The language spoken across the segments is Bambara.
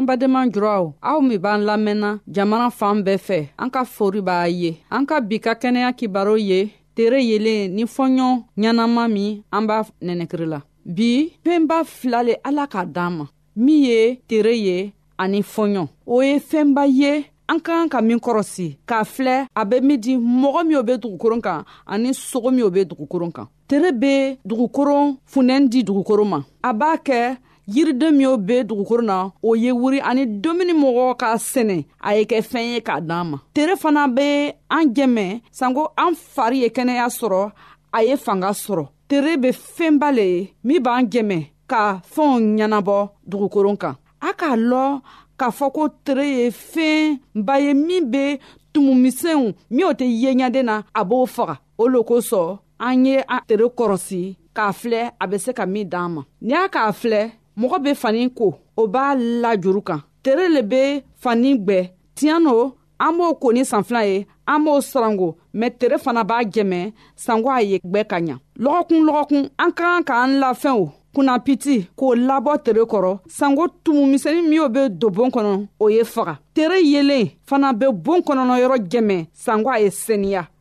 an badenma jurɔw aw min b'an lamɛnna jamana fan bɛɛ fɛ an ka fori b'a ye an ka bi ka kɛnɛya kibaro ye tere yelen ni fɔɲɔ ɲɛnama min an b'a nɛnɛkiri la bi fɛnba fila le ala k'a d'an ma min ye tere ye ani fɔɲɔ o ye fɛnba ye an ka kan ka min kɔrɔsi k'a filɛ a bɛ min di mɔgɔ min o bɛ dugukoron kan ani sogo min o bɛ dugukoron kan tere bɛ dugukoron funtɛni di dugukoron ma a b'a kɛ yiriden min o bɛ dugukoro na o ye wuri ani dumuni mɔgɔ ka sɛnɛ a ye kɛ fɛn ye k'a d'an ma tere fana bɛ an jɛmɛ sanko an fari ye kɛnɛya sɔrɔ a ye fanga sɔrɔ tere bɛ fɛnba le ye min b'an jɛmɛ ka fɛnw ɲɛnabɔ dugukoron kan a k'a lɔ k'a fɔ ko tere ye fɛnba ye min bɛ tumumisɛnw min o tɛ ye ɲɛden na a b'o faga o lo kosɔn an ye an tere kɔrɔsi k'a filɛ a bɛ se ka min d'an ma n'i y'a k'a filɛ mɔgɔ bɛ fani ko o b'a lajuru kan tere le bɛ fani gbɛ tiɲɛ no an b'o ko ni sanfila ye an b'o sarango mɛ tere fana b'a jɛmɛ sanko a ye gwɛ ka ɲa lɔgɔkun lɔgɔkun an ka kan k'an lafɛnw kunnapiti k'o labɔ tere kɔrɔ sanko tumu misɛni minw be don bon kɔnɔ o ye faga tere yelen fana be bon kɔnɔnɔ yɔrɔ jɛmɛ sanko a ye seniya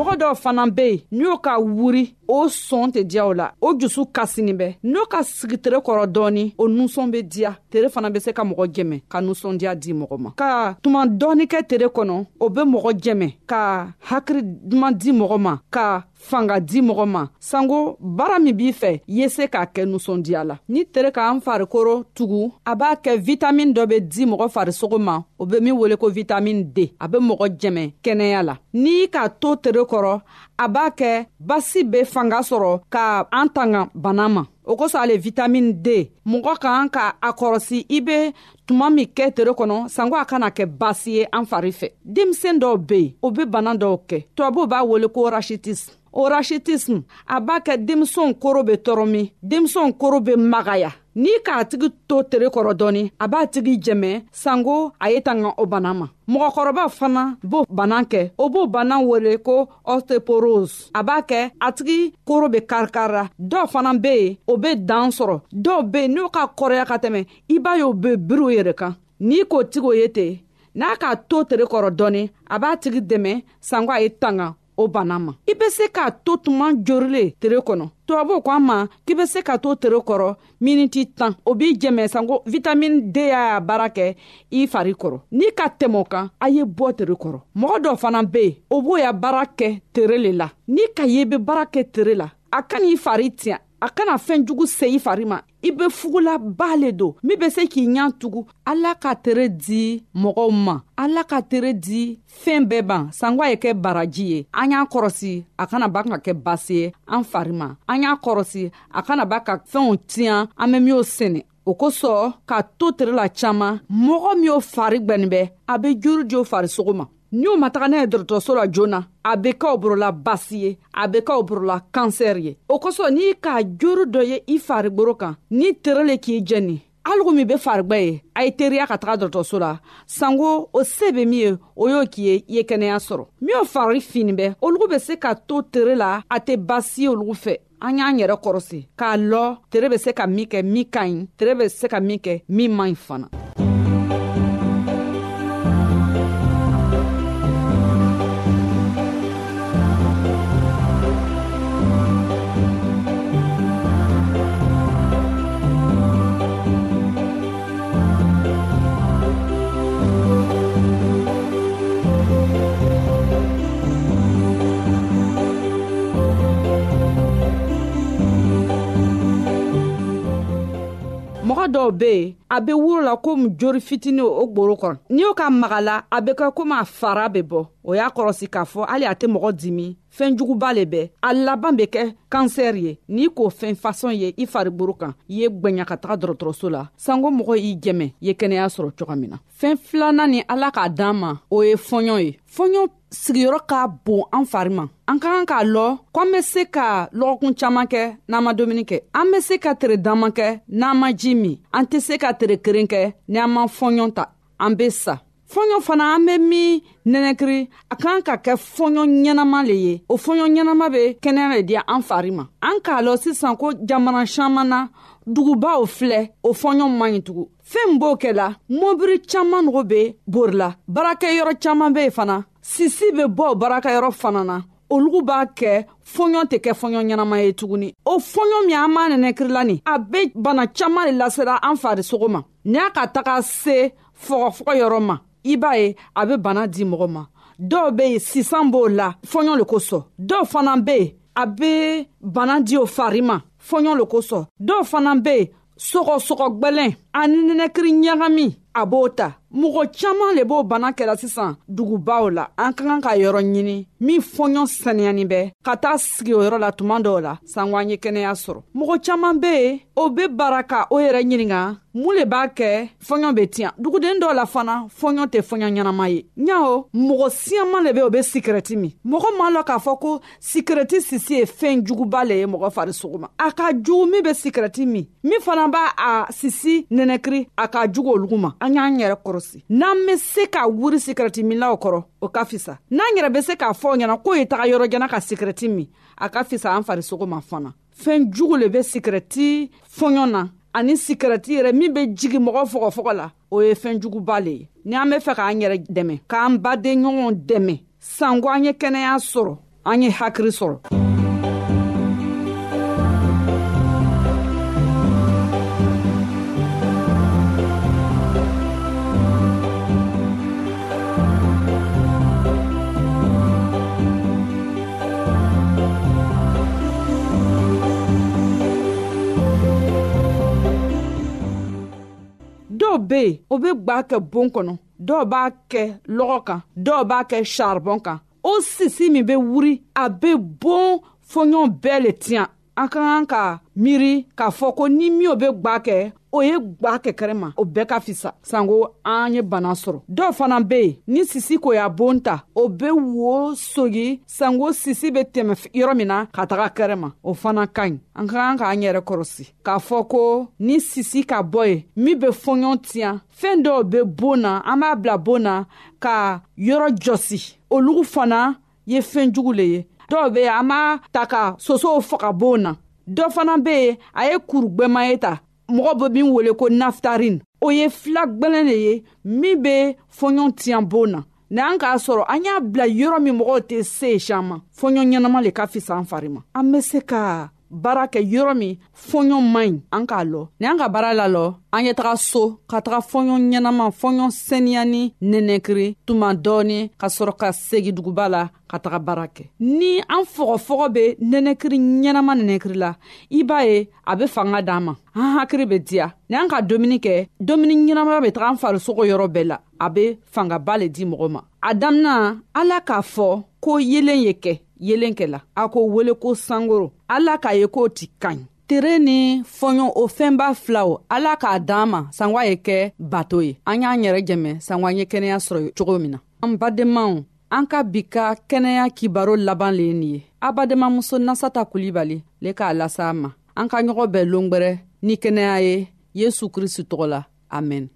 mɔgɔ dɔw fana be yen n'i y'o ka wuri o sɔn tɛ diya o la o jusu kasinin bɛ n'o ka sigi tere kɔrɔ dɔɔni o nusɔn be diya tere fana be se ka mɔgɔ jɛmɛ ka nusɔndiya di mɔgɔ ma ka tuma dɔɔni kɛ tere kɔnɔ o be mɔgɔ jɛmɛ ka hakiri duman di mɔgɔ ma ka fanga di mɔgɔ ma sanko baara min b'i fɛ ye se k'a kɛ nusɔndiya la ni tere k'an farikoro tugu a b'a kɛ vitamin dɔ be di mɔgɔ farisogo ma o be min wele ko vitamin d a be mɔgɔ jɛmɛ kɛnɛya la n'i k'a to tere kɔrɔ a b'a kɛ basi be fanga sɔrɔ ka an tanga bana ma o kosɔn ale vitamin d mɔgɔ kan ka a kɔrɔsi i be tuma min kɛ tere kɔnɔ sanko a kana kɛ baasi ye an fari fɛ denmisɛn dɔw be yen o be bana dɔw kɛ tubabuw b'a wele ko rachitisme o rachitisme a b'a kɛ denmisɛnw koro be tɔɔrɔ min denmisɛnw koro be magaya n'i k'a tigi to tere kɔrɔ dɔɔni a b'a tigi jɛmɛ sanko a ye tanga o bana ma mɔgɔkɔrɔba fana b'o bana kɛ o b'o bana wele ko osteoporose a b'a kɛ a tigi koro be karikarira dɔw fana be yen o be dan sɔrɔ dɔw be yen n'o ka kɔrɔya ka tɛmɛ i b'a ye o bɛ biri o yɛrɛ kan n'i k'o tigi o ye ten n'a k'a to tere kɔrɔ dɔɔnin a b'a tigi dɛmɛ sanko a ye tanga o bana ma i bɛ se k'a to tuma jorilen tere kɔnɔ tubabuw ko an ma k'i bɛ se ka to tere kɔrɔ miniti tan o b'i jɛmɛ sanko vitamini d y'a baara kɛ i fari kɔrɔ n'i ka tɛmɛ kan a ye bɔ tere kɔrɔ mɔgɔ dɔ fana bɛ yen o b'o ya baara kɛ tere le la n'i ka ye bɛ baara kɛ tere la a ka n'i fari tiɲɛ a kana fɛn jugu se i fari ma i be fugulaba le don min be se k'i ɲan tugu ala ka tere di mɔgɔw ma ala ka tere di fɛɛn bɛɛ ban sangwa ye kɛ baraji ye an y'a kɔrɔsi a kana ba ka kɛ basi ye an fari ma an y'a kɔrɔsi a kana ba ka fɛnw tiɲan an be minw sɛnɛ o kosɔn ka to tere la caaman mɔgɔ min y'o fari gwɛnin bɛ a be juru jo farisogo ma n'u ma taga n'a ye dɔgɔtɔrɔso la joona a bɛ kɛ o borola basi ye a bɛ kɛ o borola kansɛri ye o kosɔn n'i k'a joro dɔ ye i fariboro kan n'i tere le k'i jɛni algo min bɛ farigba ye a ye teriya ka taga dɔgɔtɔrɔso la sanko o se bɛ min ye o y'o k'i ye i ye kɛnɛya sɔrɔ min fari fini bɛ olu bɛ se ka to tere la a tɛ basi ye olu fɛ an y'an yɛrɛ kɔrɔsi k'a lɔ tere bɛ se ka min kɛ min ka ɲi tere bɛ se ka min kɛ min man ɲi fana mɔgɔ dɔw bɛ yen a bɛ woro la komi jori fitinin o gboro kɔnɔ n'i y'o ka maga la a bɛ kɛ komi a fara bɛ bɔ o y'a kɔlɔsi k'a fɔ hali a tɛ mɔgɔ dimi fɛn juguba le bɛ a laban bɛ kɛ kansɛri ye n'i k'o fɛn fasɔn ye i fariburu kan i ye gwɛɲa ka taga dɔrɔtɔrɔso la sanko mɔgɔ y'i jɛmɛ ye kɛnɛya sɔrɔ coga min na fɛn filanan ni ala k'a d'an ma o ye fɔɲɔ ye fɔɲɔ sigiyɔrɔ ka bon an fari ma an ka kan k'a lɔ ko an be se ka lɔgɔkun caaman kɛ n'an ma dumuni kɛ an be se ka tere danman kɛ n'an ma ji min an tɛ se ka tere keren kɛ ni an ma fɔɲɔ ta an be sa fɔɲɔ fana an bɛ min nɛnɛkiri a kan ka kɛ fɔɲɔ ɲɛnama le ye o fɔɲɔ ɲɛnama bɛ kɛnɛya le di an fari ma an k'a lɔ sisan ko jamana caman na dugubaw filɛ o fɔɲɔ man ɲi tugun fɛn b'o kɛ la mɔbiri caman nogo bɛ bori la baarakɛyɔrɔ caman bɛ yen fana sisi bɛ bɔ baarakɛyɔrɔ fana na olugu b'a kɛ fɔɲɔ tɛ kɛ fɔɲɔ ɲɛnama ye tuguni o fɔɲɔ min an b'a nɛnɛkirila nin a bɛ bana caman le lasera an farisogo ma n'a ka taga se fɔgɔfɔgɔ yɔrɔ ma i b'a ye a bɛ bana di mɔgɔ ma dɔw bɛ yen sisan b'o la fɔɲɔ le kosɔn dɔw fana bɛ yen a bɛ bana di o fari ma fɔɲɔ le kosɔn dɔw fana bɛ yen sɔgɔsɔgɔ gwɛlɛn ani nɛnɛkiri ɲagami a b'o ta mɔgɔ caaman le b'o bana kɛra sisan dugubaw la an ka kan ka yɔrɔ ɲini min fɔɲɔ saniyani bɛ ka taa sigi o yɔrɔ la tuma dɔw la sanko an ye kɛnɛya sɔrɔ mɔgɔ caaman be yen o be bara ka o yɛrɛ ɲininga mun le b'a kɛ fɔɲɔ be tiɲa duguden dɔ la fana fɔɲɔ tɛ fɔɲɔ ɲɛnama ye ɲaho mɔgɔ siyaman le be o be sikirɛti min mɔgɔ m'a lɔ k'a fɔ ko sikirɛti sisi ye fɛn juguba le ye mɔgɔ farisogo ma a ka jugu min be sikirɛti min min fana b'a a sisi nɛnɛkiri a ka jugu olugu ma an y'an yɛrɛ kɔrɔsi n'an be se ka wuri sikirɛti minlaw kɔrɔ o ka fisa n'an yɛrɛ be se k'a fɔ ɲɛna k'o ye taga yɔrɔjana ka sikirɛti min a ka fisa an farisogo ma fana fɛn jugu le bɛ sikirɛti fɔɲɔ na ani sikirɛti yɛrɛ min bɛ jigi mɔgɔ fɔgɔfɔgɔ la o ye fɛn juguba le ye ni an bɛ fɛ k'an yɛrɛ dɛmɛ k'an baden ɲɔgɔn dɛmɛ sanko an ye kɛnɛya sɔrɔ an ye hakiri sɔrɔ dɔw bɛ yen o bɛ gba kɛ bon kɔnɔ dɔw b'a kɛ lɔgɔ kan dɔw b'a kɛ saribɔn kan o sisi min bɛ wuri a bɛ bon fɔɲɔgɔn bɛɛ le tiɲɛ an ka kan ka miiri k'a fɔ ko ni min o bɛ gwa kɛ o ye gwa kɛkɛrɛ ma o bɛɛ ka fisa sanko an ye bana sɔrɔ dɔw fana bɛ yen ni sisi ko y'a bon ta o bɛ wo sogi sanko sisi bɛ tɛmɛ yɔrɔ min na ka taga kɛrɛ ma o fana ka ɲi an ka kan k'an yɛrɛ kɔrɔsi k'a fɔ ko ni sisi ka bɔ ye min bɛ fɔɲɔn tiɲɛ fɛn dɔw bɛ bon na an b'a bila bon na ka yɔrɔ jɔsi olu fana ye fɛn jugu le ye dɔw be an b'a ta ka sosow faga boon na dɔ fana be yen a ye kuru gwɛma ye ta mɔgɔ be min wele ko naftarin o ye fila gwɛlɛn le ye min be fɔɲɔn tiɲan boon na ni an k'a sɔrɔ an y'a bila yɔrɔ min mɔgɔw tɛ se sian ma fɔɲɔn ɲɛnama le ka fisa an fari ma an be se ka baara kɛ yɔrɔ min fɔɲɔ man ɲi an k'a lɔ ni an ka baara la lɔ an ye taga so ka taga fɔɲɔ ɲɛnama fɔɲɔ seniya ni nɛnɛkiri tuma dɔɔni ka sɔrɔ ka segi duguba la ka taga baara kɛ ni an fɔgɔfɔgɔ be nɛnɛkiri ɲɛnama nɛnɛkiri la i b'a ye a be fanga d'an ma an hakiri be diya ni an ka dumuni kɛ dumuni ɲɛnamaya be taga an farisogo yɔrɔ bɛɛ la a be fangaba le di mɔgɔ ma a damina ala k'a fɔ ko yelen ye kɛ yelen kɛ la a ko wele ko sankoro ala k'a ye k'o ti ka ɲi tere ni fɔɲɔ o fɛnba filaw ala k'a d'an ma sanwa ye kɛ bato ye an y'an yɛrɛ jɛmɛ sanwa ye kɛnɛya sɔrɔ cogo min na an badenmaw an ka bi ka kɛnɛya kibaro laban le ye nin ye a badenmamuso nasata kulibali le k'a lasa ma an ka ɲɔgɔn bɛɛ longwɛrɛ ni kɛnɛya ye yesu kristu tɔgɔ la a mɛn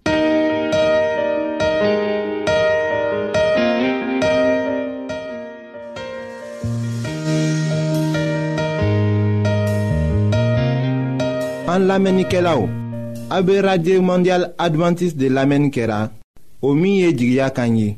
an lamɛnnikɛlaw a bɛ radio mondial adventiste de lamɛnni kɛra o min ye jigiya kan ye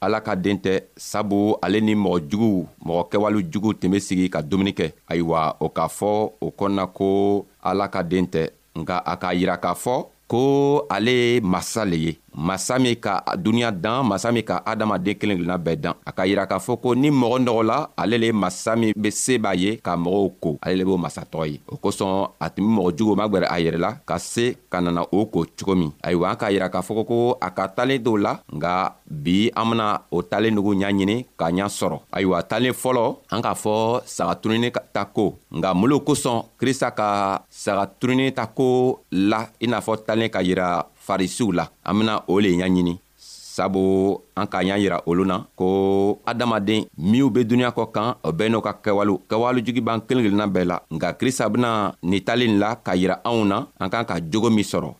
ala ka den tɛ sabu ale ni mɔgɔ juguw mɔgɔ kɛwale jugu tun be sigi ka dumuni kɛ ayiwa o k'a fɔ o kɔnɔna ko ala ka den tɛ nka a k'a yira k'a fɔ ko ale ye masa le ye masa min ka duniɲa dan masa min ka adamaden kelen kelenna bɛɛ dan a ka yira k'a fɔ ko ni mɔgɔ nɔgɔ la ale le ye masa min be se b'a ye ka mɔgɔw ko ale le b'o masa tɔgɔ ye o kosɔn a tun be mɔgɔ juguw magwɛrɛ a yɛrɛ la ka se ka nana o ko cogo min ayiwa an k'a yira k'a fɔ ko a ka talen dɔw la nga bi an bena o talen nugu ɲa ɲini k'a ɲa sɔrɔ ayiwa talen fɔlɔ an k'a fɔ saga tununi ta ko nka mun kosɔn krista ka saga tununi ta ko la i n'a fɔ talen ka yira farisiw la an bena o le ɲa ɲini sabu an k'a ɲa yira olu na ko adamaden minw be duniɲa kɔ kan o bɛɛ n'o ka kɛwalew kɛwale jugi b'an kelen kelenna bɛɛ la nka krista bena ni talen la ka yira anw na an k'an ka jogo min sɔrɔ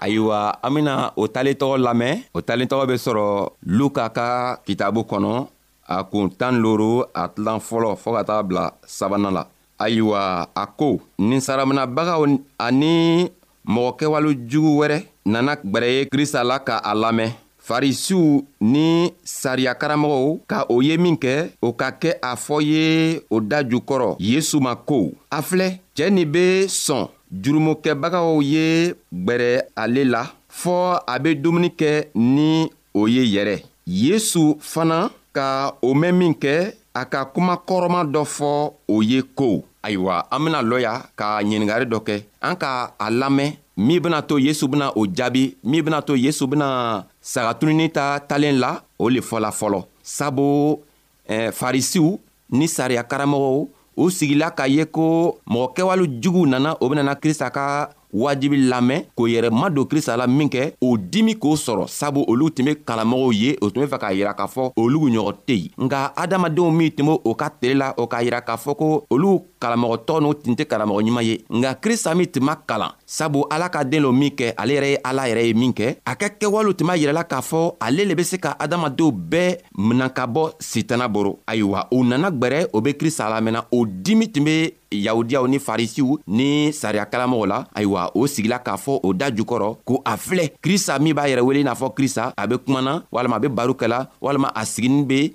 ayiwa an bena o talen tɔgɔ lamɛn o talen tɔgɔ be sɔrɔ luka ka kitabu kɔnɔ a kun tan loro a tilan fɔlɔ fɔɔ ka taga bila sabana la ayiwa a ko ninsaraminabagaw ani mɔgɔ kɛwale jugu wɛrɛ nana gwɛrɛ ye krista la ka a lamɛn farisiw ni sariya karamɔgɔw ka o ye min kɛ o ka kɛ a fɔ ye o da jukɔrɔ yesu ma ko a filɛ cɛɛ nin be sɔn jurumukɛbagaw ye gwɛrɛ ale la fɔɔ a be dumuni kɛ ni o ye yɛrɛ yesu fana ka o mɛn min kɛ a ka kuma kɔrɔma dɔ fɔ o ye ko ayiwa an bena lɔya ka ɲiningari dɔ kɛ an ka a lamɛn min bena to yesu bena o jaabi min bena to yesu bena sagatununi ta talen la o le fɔla fɔlɔ sabu eh, farisiw ni sariya karamɔgɔw u sigila k'a ye ko mɔgɔ kɛwale juguw nana o benana krista ka wajibi lamɛn k'o yɛrɛ ma don krista la min kɛ o dimi k'o sɔrɔ sabu olu tun be kalamɔgɔw ye o tun be fɛ k'a yira k'a fɔ olugu ɲɔgɔn tɛ yen nka adamadenw min tun be o ka tele la o k'a yira k'a fɔ ko olu karamɔgɔ tɔɔ n'u tun tɛ karamɔgɔ ɲuman ye nka krista min tun ma kalan sabu ala ka den lo min kɛ ale yɛrɛ ye ala yɛrɛ ye min kɛ a ka kɛwalew tun b'a yirɛla k'a fɔ ale le be se ka adamadenw bɛɛ minan ka bɔ sitana boro ayiwa u nana gwɛrɛ o be krista lamɛnna o dimi tun be yahudiyaw ni farisiw ni sariya kalamɔgɔ la ayiwa o sigila k'a fɔ o da jukɔrɔ ko a filɛ krista min b'a yɛrɛ wele n'a fɔ krista a be kumana walama a be baru kɛla walama a siginin be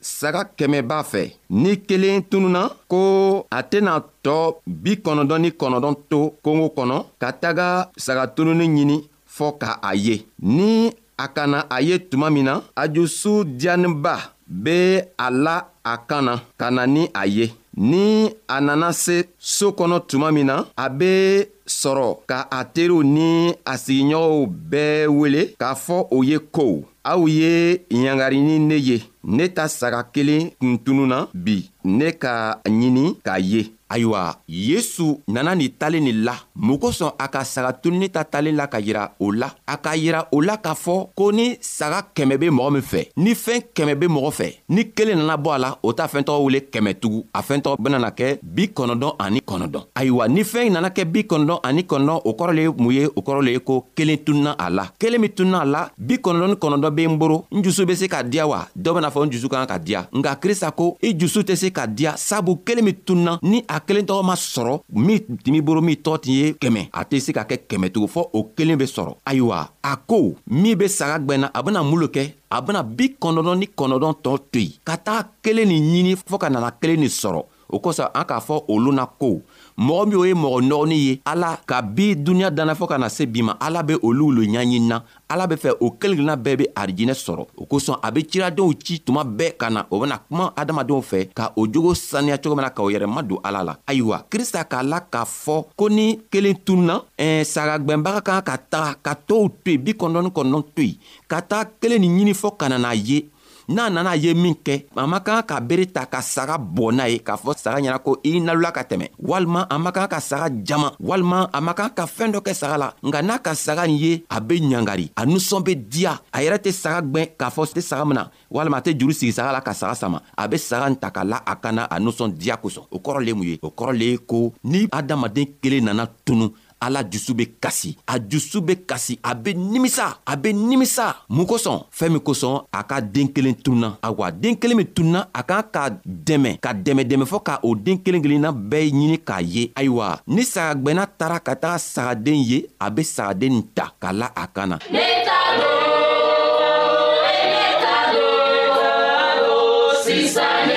saga kɛmɛ b'a fɛ ni kelen tununa ko a tɛna tɔ bi kɔnɔdɔn ni kɔnɔdɔn to kongo kɔnɔ ka taga saga tununi ɲini fɔ ka a ye ni a kana a ye tuma min na ajusu diyaninba bɛ a la a kan na ka na ni a ye ni a nana se so kɔnɔ tuma min na a bɛ sɔrɔ ka a teriw ni a sigiɲɔgɔnw bɛɛ wele k'a fɔ o ye ko aw ye ɲangari ni ne ye ne ta saga kelen kun tununna bi ne ka ɲini k'a ye ayiwa yesu nana nin talen nin la mun kosɔn a ka saga tununi ta talen la ka yira o la a k'a yira o la k'a fɔ ko ni saga kɛmɛ be mɔgɔ min fɛ ni fɛɛn kɛmɛ be mɔgɔ fɛ ni kelen nana bɔ a la o t'a fɛn tɔgɔ wele kɛmɛ tugu a fɛn tɔgɔ benana kɛ bi kɔnɔdɔn ani kɔnɔdɔn ayiwa ni fɛn nana kɛ bi kɔnɔdɔn ani kɔnɔdɔn o kɔrɔ le ye mun ye o kɔrɔ le ye ko kelen tununa a la kelen min tununa a la bi kɔnɔdɔn ni kɔnɔdɔn be n boro n jusu be se ka diya wa dɔ bena fɔ n jusu ka kan ka diya nka krista ko i jusu tɛ se ka diya sabu kelen min tununa ni a kelen tɔgɔ ma sɔrɔ min timi boro min tɔɔ tin ye kɛmɛ a tɛ se ka kɛ kɛmɛ tugu fɔ o kelen be sɔrɔ ayiwa a ko min be saga gwɛnna a bena mun lo kɛ a bena bi kɔnɔdɔn ni kɔnɔdɔn tɔɔ to yen ka taa kelen nin ɲini fɔɔ ka nana kelen nin sɔrɔ o kosɔn an k'a fɔ olu na ko mɔgɔ min o ye mɔgɔ nɔgɔnin ye ala ka bi duniɲa danna fɔɔ ka na se bi ma ala be olu lo ɲaɲini na ala be fɛ o kelenkelenna bɛɛ be arijinɛ sɔrɔ o kosɔn a be ciradenw ci tuma bɛɛ ka na o bena kuma adamadenw fɛ ka o jogo saniya cogo min na ka o yɛrɛ ma don ala la ayiwa krista k'a la k'a fɔ ko ni kelen tununa ɛɛ sagagwɛnbaga kan ka taga ka tow to yen bi kɔnɔdɔn ni kɔnɔdɔn to yen ka taa kelen nin ɲini fɔ kana n'a ye n'a nana ye min kɛ a ma kan ka bere ta ka saga bɔ n'a ye k'a fɔ saga ɲɛna ko i nalola ka tɛmɛ walima a ma kan ka saga jama walima a ma kan ka fɛɛn dɔ kɛ saga la nka n'a ka saga nin ye a be ɲangari a nusɔn be diya a yɛrɛ tɛ saga gwɛn k'a fɔ tɛ saga mina walima a tɛ juru sigi saga la ka saga sama a be saga n ta ka la a kana a nusɔn diya kosɔn o kɔrɔ le mun ye o kɔrɔ le ye ko ni adamaden kelen nana tunu ala dusu be kasi a dusu be kasi a be nimisa a be nimisa mun kosɔn fɛɛn min kosɔn a ka den kelen tunna awa den kelen min tunna a kan ka dɛmɛ ka dɛmɛ dɛmɛ fɔɔ ka o den kelen kelenna bɛɛ ɲini k'a ye ayiwa ni sagagwɛnna taara ka taga sagaden ye a be sagaden nin ta ka la a kan na Sisan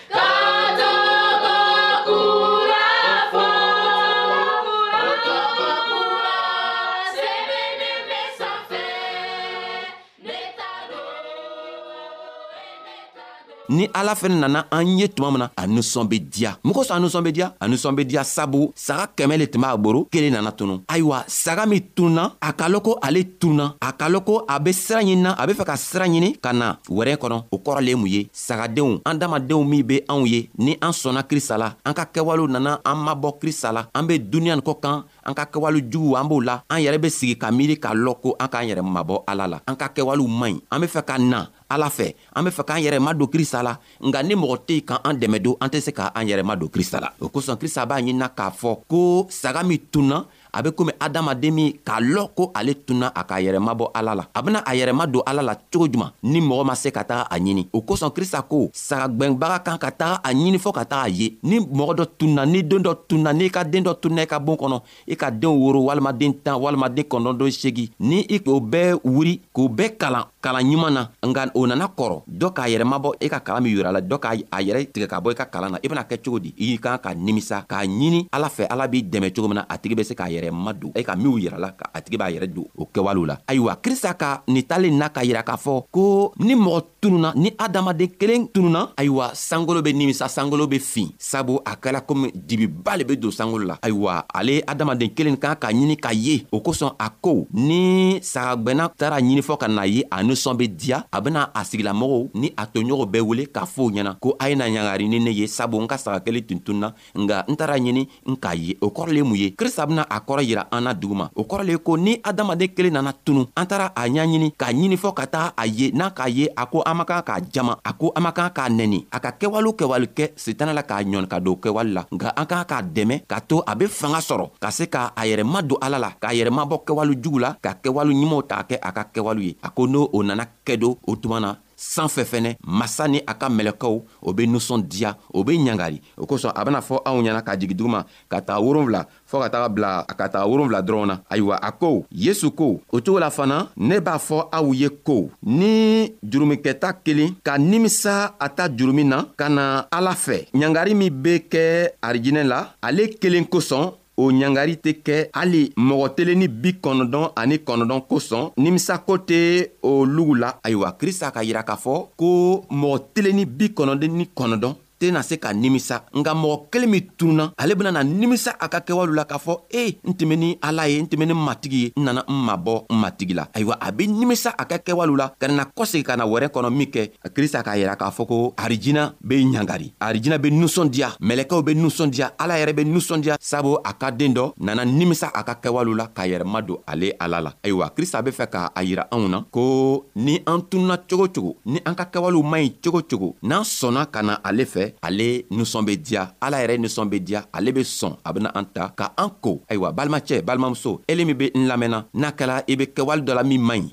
ni ala fɛnɛ nana an ye tuma min na a nisɔn be diya mun kosɔn a nisɔn be diya a nisɔn be diya sabu saga kɛmɛ le tun b'a boro kelen nana tunu ayiwa saga min tunna a ka lɔn ko ale tunna a ka lɔn ko a be sira ɲinina a be fɛ ka sira ɲini ka na wɛrɛ kɔnɔ o kɔrɔ le mun ye sagadenw an damadenw min be anw ye ni an sɔnna krista la an ka kɛwalew nana an mabɔ krista la an be duniɲa nin kɔ kan an ka kɛwale juguw an b'o la an yɛrɛ be sigi ka miiri k'a lɔ ko an k'an yɛrɛ mabɔ ala la an ka kɛwalew man ɲi an be fɛ ka na ala fɛ an be fɛ k'an yɛrɛ ma don krista la nka ni mɔgɔ tɛ yen ka an dɛmɛ don an tɛ se k'an yɛrɛ ma don krista la o kosɔn krista b'a ɲinina k'a fɔ ko saga min tunna a be komi adamaden min k'a lɔ ko ale tunna a k'a yɛrɛ mabɔ ala la a bena a yɛrɛ ma don ala la cogo juman ni mɔgɔ ma se ka taga a ɲini o kosɔn krista ko saga gwɛnbaga kan ka taga a ɲini fɔɔ ka taga a ye ni mɔgɔ dɔ tunna ni don dɔ tunna n'i ka den dɔ tunna i ka bon kɔnɔ i ka denw woro walima den tan walima den kɔnɔdɔndon segi ni i k'o bɛɛ wuri k'o bɛɛ kalan kalan ɲuman na nka o nana kɔrɔ dɔ k'a yɛrɛ mabɔ e ka kalan min yira la dɔ k'a a yɛrɛ tigɛ ka bɔ i ka kalan na i bɛna kɛ cogo di i kan ka nimisa k'a ɲini ala fɛ ala b'i dɛmɛ cogo min na a tigi bɛ se k'a yɛrɛ ma don e ka minw yira la a tigi b'a yɛrɛ don o kɛwalew la ayiwa krista ka nin talen na ka yira k'a fɔ ko ni mɔgɔ tununa ni adamaden kelen tununa ayiwa sankolo be nimisa sankolo be fin sabu a kɛla komi dibiba le be don sankolo la ayiwa ale adamaden kelen kan k'a ɲini ka ye o kosɔn a ko ni sagagwɛnna taara ɲini fɔ ka na ye a nisɔn be diya a bena a sigilamɔgɔw ni a toɲɔgɔnw bɛɛ wele k'a fɔw ɲɛna ko a ye na ɲangari ni ne ye sabu n ka saga kelen tun tunna nka n taara ɲini n k'a ye o kɔrɔ le mun ye krista bena a kɔrɔ yira an na duguma o kɔrɔ le ko ni adamaden kelen nana tunu an taara a ɲaɲini k'a ɲini fɔɔ ka taga a ye n'a k'a ye a ko an man kan k'a jama a ko an man kan k'a nɛni a ka kɛwale kɛwale kɛ sitana la k'a ɲɔni ka don kɛwale la nka an kan k'a dɛmɛ k'a to a be fanga sɔrɔ ka se ka a yɛrɛ ma don ala la k'a yɛrɛ mabɔ kɛwale jugu la ka kɛwale ɲumanw ta kɛ a ka kɛwale ye a ko n'o o nana kɛ don o tuma na sanfɛ fɛnɛ masa ni a ka mɛlɛkɛw o be nusɔn diya o be ɲangari o kosɔn a bena fɔ anw ɲɛna ka jigi duguma ka taga wolonfila fɔɔ ka taga bila ka taga wolonfila dɔrɔn na ayiwa a ko yesu ko o cogo la fana ne b'a fɔ aw ye ko ni jurumikɛta kelen ka nimisa a ta jurumi na ka na ala fɛ ɲangari min be kɛ arijinɛ la ale kelen kosɔn o ɲangari tɛ kɛ hali mɔgɔ telenni bi kɔnɔdɔn ani kɔnɔdɔn kosɔn nimisa ko tɛ o lugu la ayiwa krista ka yira k'a fɔ ko mɔgɔ telenni bi kɔnɔdɔn ni kɔnɔdɔn tɛna se ka nimisa nka mɔgɔ kelen min tununa ale bɛna na nimisa a ka kɛwale la k'a fɔ e n tɛmɛ ni ala ye n tɛmɛ ni matigi ye n nana n mabɔ n matigi la ayiwa a bɛ nimisa a ka kɛwale la ka na kɔsegi ka na wɛrɛ kɔnɔ min kɛ krista k'a yira k'a fɔ ko arijina be ɲangari arijina be nusɔndiya mɛlɛkɛw be nusɔndiya ala yɛrɛ be nusɔndiya sabu a ka den dɔ nana nimisa a ka kɛwalew la k'a yɛrɛ ma don ale ala la ayiwa krista be fɛ k'a yira anw na ko ni an tununa cogo cogo ni an ka kɛwalew man ɲi cogo cogo n'an sɔnna ka na ale fɛ ale nusɔn be diya ala yɛrɛ nusɔn be diya ale be sɔn a bena an ta ka an ko ayiwa balimacɛ balimamuso ele min be n lamɛnna n'a kɛla i be kɛwale dɔ la min man ɲi